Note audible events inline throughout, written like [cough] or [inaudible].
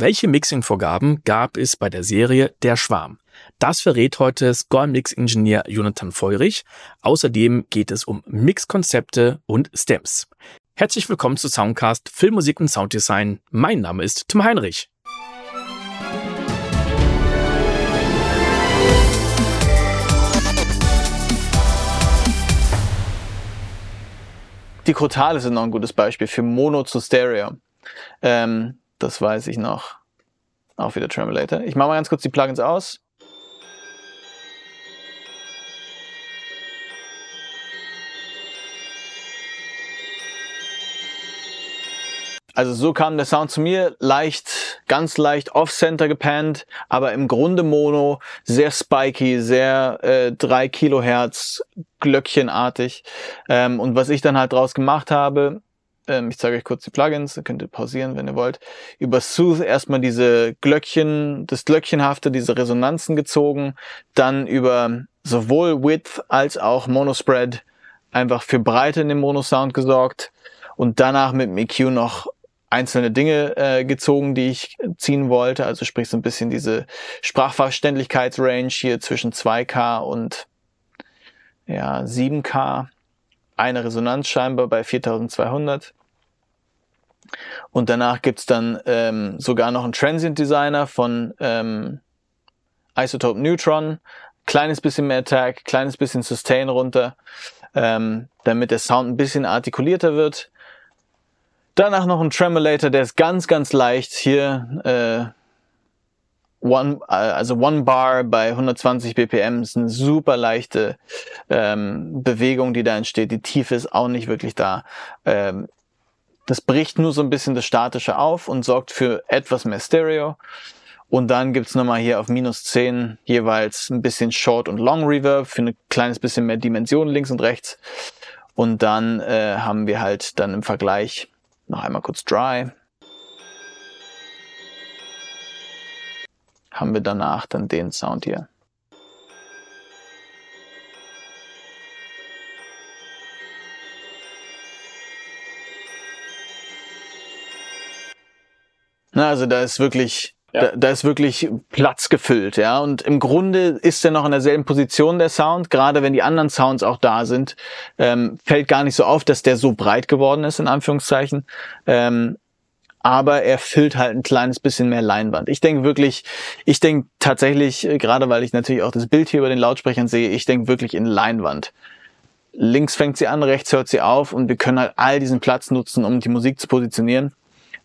Welche Mixing-Vorgaben gab es bei der Serie Der Schwarm? Das verrät heute Score-Mix-Ingenieur Jonathan Feurich. Außerdem geht es um Mixkonzepte und Stems. Herzlich willkommen zu Soundcast Filmmusik und Sounddesign. Mein Name ist Tim Heinrich. Die Crotale sind noch ein gutes Beispiel für Mono zu Stereo. Ähm, das weiß ich noch. Auch wieder Tremolator. Ich mache mal ganz kurz die Plugins aus. Also so kam der Sound zu mir, leicht, ganz leicht off-center gepannt, aber im Grunde Mono, sehr spiky, sehr äh, 3 Kilohertz, glöckchenartig. Ähm, und was ich dann halt draus gemacht habe, ähm, ich zeige euch kurz die Plugins, ihr könnt ihr pausieren, wenn ihr wollt. Über Sooth erstmal diese Glöckchen, das Glöckchenhafte, diese Resonanzen gezogen, dann über sowohl Width als auch Monospread einfach für Breite in dem Mono-Sound gesorgt und danach mit dem EQ noch einzelne Dinge äh, gezogen, die ich ziehen wollte. Also sprich so ein bisschen diese Sprachverständlichkeitsrange hier zwischen 2K und ja, 7K. Eine Resonanz scheinbar bei 4200. Und danach gibt's dann ähm, sogar noch einen Transient Designer von ähm, Isotope Neutron. Kleines bisschen mehr Tag, kleines bisschen Sustain runter, ähm, damit der Sound ein bisschen artikulierter wird. Danach noch ein Tremolator, der ist ganz, ganz leicht. Hier äh, One, äh, also One Bar bei 120 BPM ist eine super leichte ähm, Bewegung, die da entsteht. Die Tiefe ist auch nicht wirklich da. Ähm, das bricht nur so ein bisschen das Statische auf und sorgt für etwas mehr Stereo. Und dann gibt's nochmal hier auf minus 10 jeweils ein bisschen Short und Long Reverb für ein kleines bisschen mehr Dimension links und rechts. Und dann äh, haben wir halt dann im Vergleich noch einmal kurz Dry. Haben wir danach dann den Sound hier. Na, also da ist wirklich ja. Da, da ist wirklich Platz gefüllt, ja. Und im Grunde ist er noch in derselben Position der Sound, gerade wenn die anderen Sounds auch da sind, ähm, fällt gar nicht so auf, dass der so breit geworden ist, in Anführungszeichen. Ähm, aber er füllt halt ein kleines bisschen mehr Leinwand. Ich denke wirklich, ich denke tatsächlich, äh, gerade weil ich natürlich auch das Bild hier über den Lautsprechern sehe, ich denke wirklich in Leinwand. Links fängt sie an, rechts hört sie auf und wir können halt all diesen Platz nutzen, um die Musik zu positionieren.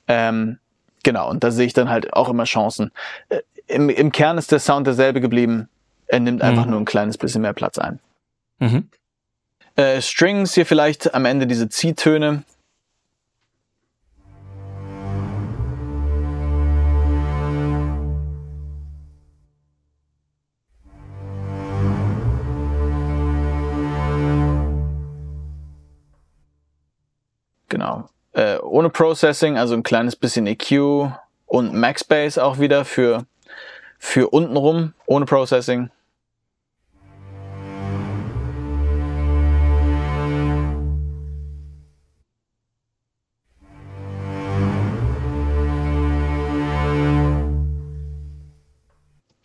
Ähm, Genau, und da sehe ich dann halt auch immer Chancen. Äh, Im, im Kern ist der Sound derselbe geblieben. Er nimmt einfach mhm. nur ein kleines bisschen mehr Platz ein. Mhm. Äh, Strings hier vielleicht am Ende diese Ziehtöne. Ohne Processing, also ein kleines bisschen EQ und Max Bass auch wieder für, für untenrum, ohne Processing.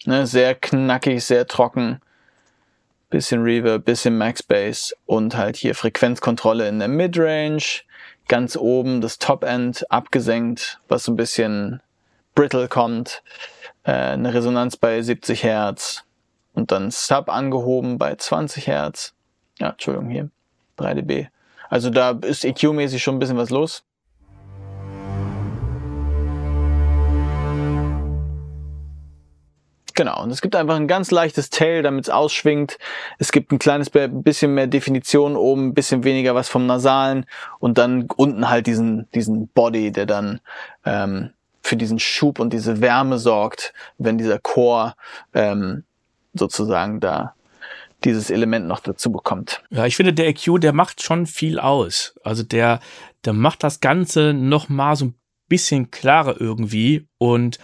Ne, sehr knackig, sehr trocken. Bisschen Reverb, bisschen Max Bass und halt hier Frequenzkontrolle in der Midrange ganz oben das Top-End abgesenkt, was so ein bisschen brittle kommt, äh, eine Resonanz bei 70 Hertz und dann Sub angehoben bei 20 Hertz. Ja, Entschuldigung, hier 3 dB. Also da ist EQ-mäßig schon ein bisschen was los. Genau, und es gibt einfach ein ganz leichtes Tail, damit es ausschwingt. Es gibt ein kleines bisschen mehr Definition oben, ein bisschen weniger was vom Nasalen und dann unten halt diesen, diesen Body, der dann ähm, für diesen Schub und diese Wärme sorgt, wenn dieser Chor ähm, sozusagen da dieses Element noch dazu bekommt. Ja, ich finde, der EQ, der macht schon viel aus. Also der, der macht das Ganze noch mal so ein bisschen klarer irgendwie und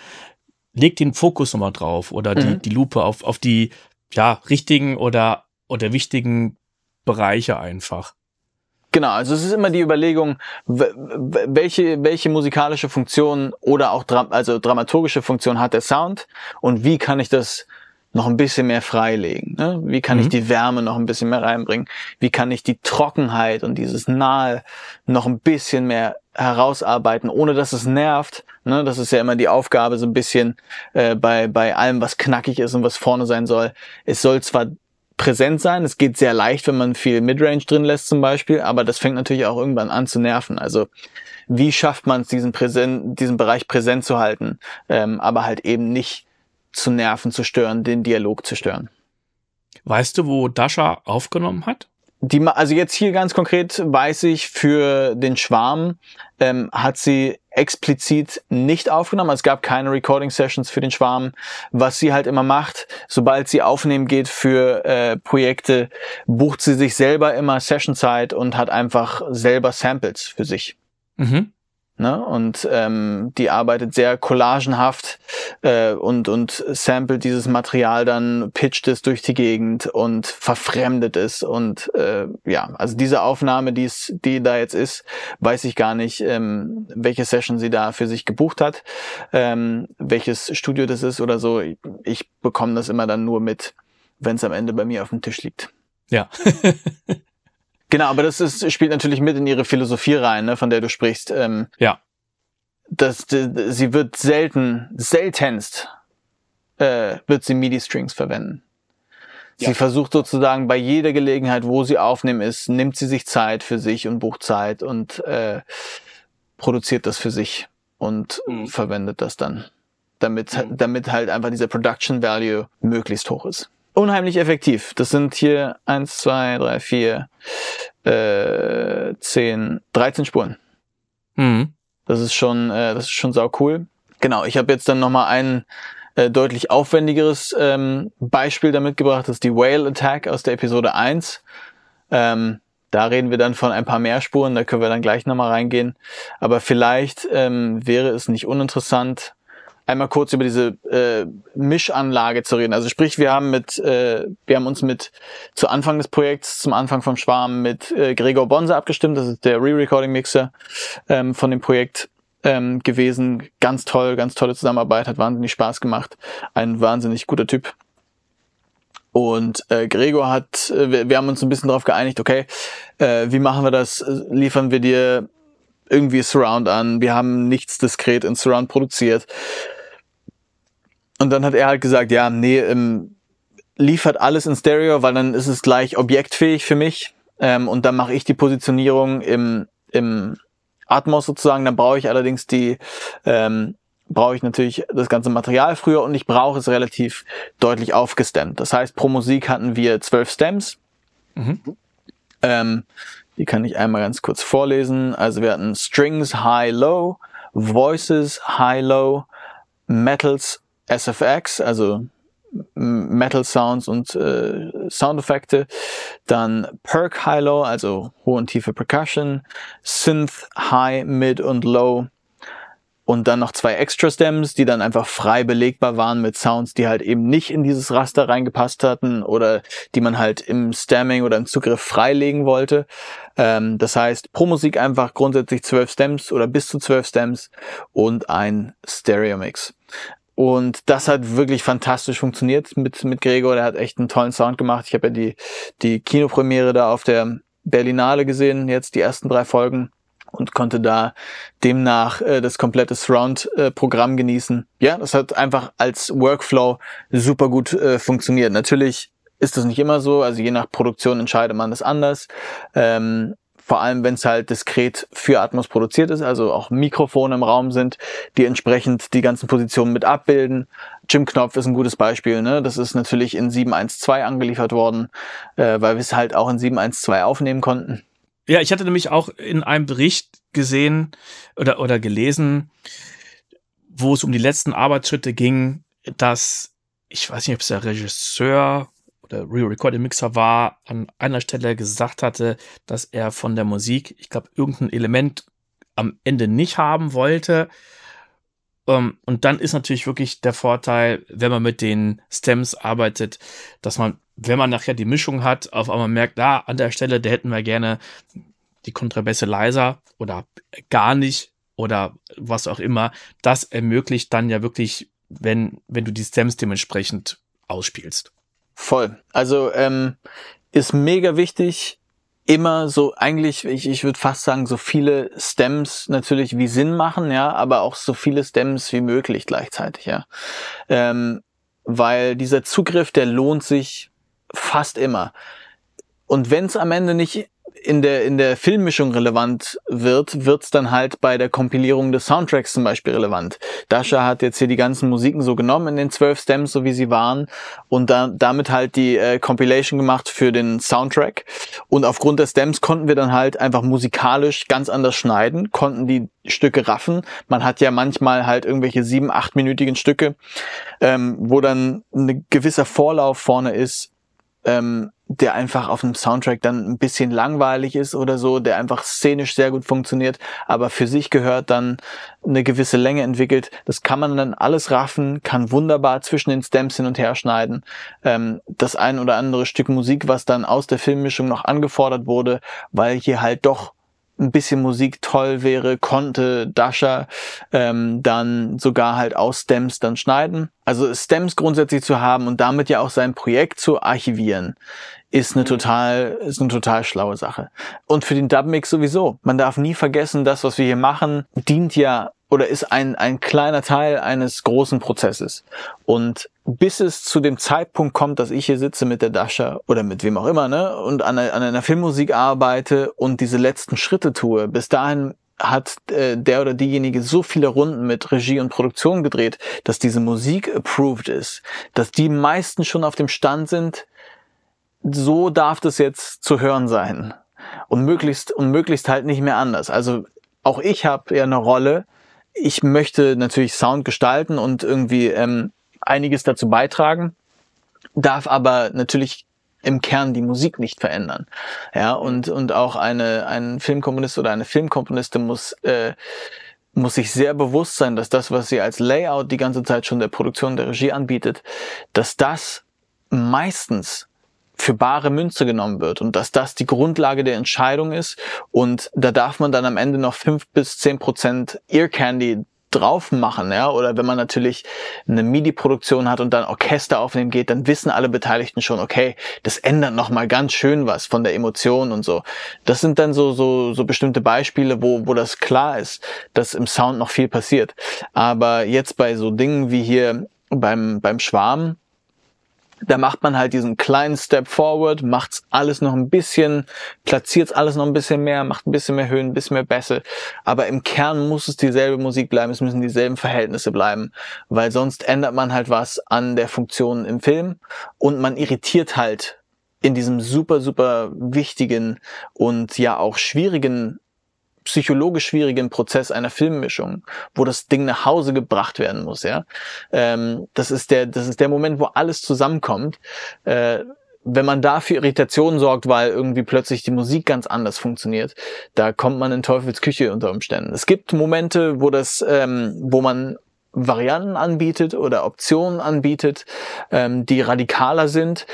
legt den Fokus nochmal drauf oder die, mhm. die Lupe auf, auf die ja, richtigen oder, oder wichtigen Bereiche einfach. Genau, also es ist immer die Überlegung, welche, welche musikalische Funktion oder auch dra also dramaturgische Funktion hat der Sound und wie kann ich das noch ein bisschen mehr freilegen? Ne? Wie kann mhm. ich die Wärme noch ein bisschen mehr reinbringen? Wie kann ich die Trockenheit und dieses Nahe noch ein bisschen mehr herausarbeiten, ohne dass es nervt? Ne? Das ist ja immer die Aufgabe so ein bisschen äh, bei, bei allem, was knackig ist und was vorne sein soll. Es soll zwar präsent sein. Es geht sehr leicht, wenn man viel Midrange drin lässt zum Beispiel, aber das fängt natürlich auch irgendwann an zu nerven. Also wie schafft man es, diesen, präsent, diesen Bereich präsent zu halten, ähm, aber halt eben nicht zu nerven, zu stören, den Dialog zu stören. Weißt du, wo Dasha aufgenommen hat? Die, also jetzt hier ganz konkret weiß ich, für den Schwarm ähm, hat sie explizit nicht aufgenommen. Also es gab keine Recording Sessions für den Schwarm. Was sie halt immer macht, sobald sie aufnehmen geht für äh, Projekte, bucht sie sich selber immer Sessionzeit und hat einfach selber Samples für sich. Mhm. Ne? Und ähm, die arbeitet sehr collagenhaft äh, und, und samplet dieses Material dann, pitcht es durch die Gegend und verfremdet es. Und äh, ja, also diese Aufnahme, die, es, die da jetzt ist, weiß ich gar nicht, ähm, welche Session sie da für sich gebucht hat, ähm, welches Studio das ist oder so. Ich, ich bekomme das immer dann nur mit, wenn es am Ende bei mir auf dem Tisch liegt. Ja. [laughs] Genau, aber das ist, spielt natürlich mit in ihre Philosophie rein, ne, von der du sprichst. Ähm, ja. Das, sie wird selten, seltenst äh, wird sie MIDI-Strings verwenden. Ja. Sie versucht sozusagen bei jeder Gelegenheit, wo sie aufnehmen ist, nimmt sie sich Zeit für sich und bucht Zeit und äh, produziert das für sich und mhm. verwendet das dann, damit, mhm. damit halt einfach dieser Production Value möglichst hoch ist unheimlich effektiv. Das sind hier eins, zwei, drei, vier, äh, zehn, 13 Spuren. Mhm. Das ist schon, äh, das ist schon sau cool. Genau, ich habe jetzt dann nochmal ein äh, deutlich aufwendigeres ähm, Beispiel damit gebracht. Das ist die Whale Attack aus der Episode 1. Ähm, da reden wir dann von ein paar mehr Spuren, da können wir dann gleich nochmal reingehen. Aber vielleicht ähm, wäre es nicht uninteressant, einmal kurz über diese äh, Mischanlage zu reden. Also sprich, wir haben mit, äh, wir haben uns mit zu Anfang des Projekts, zum Anfang vom Schwarm mit äh, Gregor Bonse abgestimmt. Das ist der Re-Recording-Mixer ähm, von dem Projekt ähm, gewesen. Ganz toll, ganz tolle Zusammenarbeit, hat wahnsinnig Spaß gemacht. Ein wahnsinnig guter Typ. Und äh, Gregor hat, äh, wir, wir haben uns ein bisschen darauf geeinigt, okay, äh, wie machen wir das? Liefern wir dir irgendwie Surround an? Wir haben nichts diskret in Surround produziert. Und dann hat er halt gesagt, ja, nee, ähm, liefert alles in Stereo, weil dann ist es gleich objektfähig für mich. Ähm, und dann mache ich die Positionierung im, im Atmos sozusagen. Dann brauche ich allerdings die, ähm, brauche ich natürlich das ganze Material früher und ich brauche es relativ deutlich aufgestemmt. Das heißt, pro Musik hatten wir zwölf Stems. Mhm. Ähm, die kann ich einmal ganz kurz vorlesen. Also wir hatten Strings High Low, Voices High Low, Metals SFX, also Metal Sounds und äh, Soundeffekte, dann Perk High Low, also hohe und tiefe Percussion, Synth High, Mid und Low und dann noch zwei Extra Stems, die dann einfach frei belegbar waren mit Sounds, die halt eben nicht in dieses Raster reingepasst hatten oder die man halt im Stemming oder im Zugriff freilegen wollte. Ähm, das heißt, pro Musik einfach grundsätzlich zwölf Stems oder bis zu zwölf Stems und ein Stereo Mix. Und das hat wirklich fantastisch funktioniert mit, mit Gregor. Der hat echt einen tollen Sound gemacht. Ich habe ja die, die Kinopremiere da auf der Berlinale gesehen, jetzt die ersten drei Folgen und konnte da demnach äh, das komplette Surround-Programm äh, genießen. Ja, das hat einfach als Workflow super gut äh, funktioniert. Natürlich ist das nicht immer so, also je nach Produktion entscheidet man das anders. Ähm, vor allem wenn es halt diskret für Atmos produziert ist, also auch Mikrofone im Raum sind, die entsprechend die ganzen Positionen mit abbilden. Jim Knopf ist ein gutes Beispiel, ne? Das ist natürlich in 712 angeliefert worden, äh, weil wir es halt auch in 712 aufnehmen konnten. Ja, ich hatte nämlich auch in einem Bericht gesehen oder, oder gelesen, wo es um die letzten Arbeitsschritte ging, dass, ich weiß nicht, ob es der Regisseur oder Real Recording Mixer war, an einer Stelle gesagt hatte, dass er von der Musik, ich glaube, irgendein Element am Ende nicht haben wollte. Um, ähm, und dann ist natürlich wirklich der Vorteil, wenn man mit den Stems arbeitet, dass man, wenn man nachher die Mischung hat, auf einmal merkt, ah, an der Stelle, da hätten wir gerne die Kontrabässe leiser oder gar nicht oder was auch immer. Das ermöglicht dann ja wirklich, wenn, wenn du die Stems dementsprechend ausspielst. Voll. Also ähm, ist mega wichtig, immer so eigentlich, ich, ich würde fast sagen, so viele Stems natürlich wie Sinn machen, ja, aber auch so viele Stems wie möglich gleichzeitig, ja. Ähm, weil dieser Zugriff, der lohnt sich fast immer. Und wenn es am Ende nicht in der, in der Filmmischung relevant wird, wird's dann halt bei der Kompilierung des Soundtracks zum Beispiel relevant. Dasha hat jetzt hier die ganzen Musiken so genommen in den zwölf Stems, so wie sie waren, und da, damit halt die äh, Compilation gemacht für den Soundtrack. Und aufgrund der Stems konnten wir dann halt einfach musikalisch ganz anders schneiden, konnten die Stücke raffen. Man hat ja manchmal halt irgendwelche sieben, achtminütigen Stücke, ähm, wo dann ein gewisser Vorlauf vorne ist, ähm, der einfach auf einem Soundtrack dann ein bisschen langweilig ist oder so, der einfach szenisch sehr gut funktioniert, aber für sich gehört dann eine gewisse Länge entwickelt. Das kann man dann alles raffen, kann wunderbar zwischen den Stems hin und her schneiden. Ähm, das ein oder andere Stück Musik, was dann aus der Filmmischung noch angefordert wurde, weil hier halt doch ein bisschen Musik toll wäre, konnte Dasha ähm, dann sogar halt aus Stems dann schneiden. Also Stems grundsätzlich zu haben und damit ja auch sein Projekt zu archivieren, ist eine mhm. total, ist eine total schlaue Sache. Und für den Dubmix sowieso. Man darf nie vergessen, das, was wir hier machen, dient ja oder ist ein, ein kleiner Teil eines großen Prozesses. Und bis es zu dem Zeitpunkt kommt, dass ich hier sitze mit der Dasha oder mit wem auch immer, ne, und an, an einer Filmmusik arbeite und diese letzten Schritte tue, bis dahin hat äh, der oder diejenige so viele Runden mit Regie und Produktion gedreht, dass diese Musik approved ist, dass die meisten schon auf dem Stand sind, so darf das jetzt zu hören sein. Und möglichst, und möglichst halt nicht mehr anders. Also auch ich habe ja eine Rolle. Ich möchte natürlich Sound gestalten und irgendwie ähm, einiges dazu beitragen, darf aber natürlich im Kern die Musik nicht verändern. Ja, und, und auch eine, ein Filmkomponist oder eine Filmkomponistin muss, äh, muss sich sehr bewusst sein, dass das, was sie als Layout die ganze Zeit schon der Produktion der Regie anbietet, dass das meistens für bare Münze genommen wird und dass das die Grundlage der Entscheidung ist und da darf man dann am Ende noch fünf bis zehn Prozent Ear Candy drauf machen, ja, oder wenn man natürlich eine MIDI-Produktion hat und dann Orchester aufnehmen geht, dann wissen alle Beteiligten schon, okay, das ändert nochmal ganz schön was von der Emotion und so. Das sind dann so, so, so bestimmte Beispiele, wo, wo das klar ist, dass im Sound noch viel passiert. Aber jetzt bei so Dingen wie hier beim, beim Schwarm, da macht man halt diesen kleinen Step forward, macht's alles noch ein bisschen, platziert's alles noch ein bisschen mehr, macht ein bisschen mehr Höhen, ein bisschen mehr Bässe. Aber im Kern muss es dieselbe Musik bleiben, es müssen dieselben Verhältnisse bleiben, weil sonst ändert man halt was an der Funktion im Film und man irritiert halt in diesem super, super wichtigen und ja auch schwierigen psychologisch schwierigen Prozess einer Filmmischung, wo das Ding nach Hause gebracht werden muss, ja. Ähm, das ist der, das ist der Moment, wo alles zusammenkommt. Äh, wenn man da für Irritationen sorgt, weil irgendwie plötzlich die Musik ganz anders funktioniert, da kommt man in Teufels Küche unter Umständen. Es gibt Momente, wo das, ähm, wo man Varianten anbietet oder Optionen anbietet, ähm, die radikaler sind.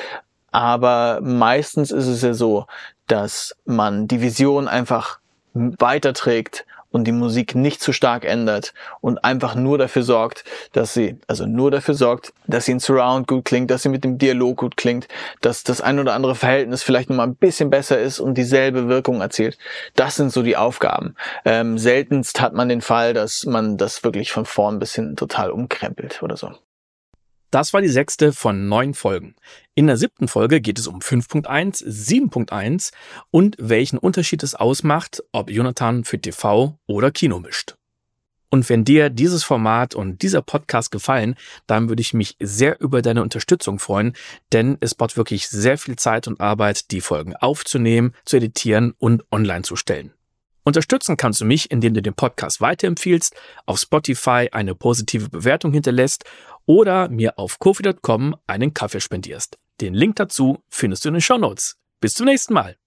Aber meistens ist es ja so, dass man die Vision einfach weiterträgt und die Musik nicht zu stark ändert und einfach nur dafür sorgt, dass sie, also nur dafür sorgt, dass sie in Surround gut klingt, dass sie mit dem Dialog gut klingt, dass das ein oder andere Verhältnis vielleicht nochmal ein bisschen besser ist und dieselbe Wirkung erzielt. Das sind so die Aufgaben. Ähm, seltenst hat man den Fall, dass man das wirklich von vorn bis hinten total umkrempelt oder so. Das war die sechste von neun Folgen. In der siebten Folge geht es um 5.1, 7.1 und welchen Unterschied es ausmacht, ob Jonathan für TV oder Kino mischt. Und wenn dir dieses Format und dieser Podcast gefallen, dann würde ich mich sehr über deine Unterstützung freuen, denn es braucht wirklich sehr viel Zeit und Arbeit, die Folgen aufzunehmen, zu editieren und online zu stellen. Unterstützen kannst du mich, indem du den Podcast weiterempfiehlst, auf Spotify eine positive Bewertung hinterlässt oder mir auf kofi.com einen Kaffee spendierst. Den Link dazu findest du in den Show Notes. Bis zum nächsten Mal.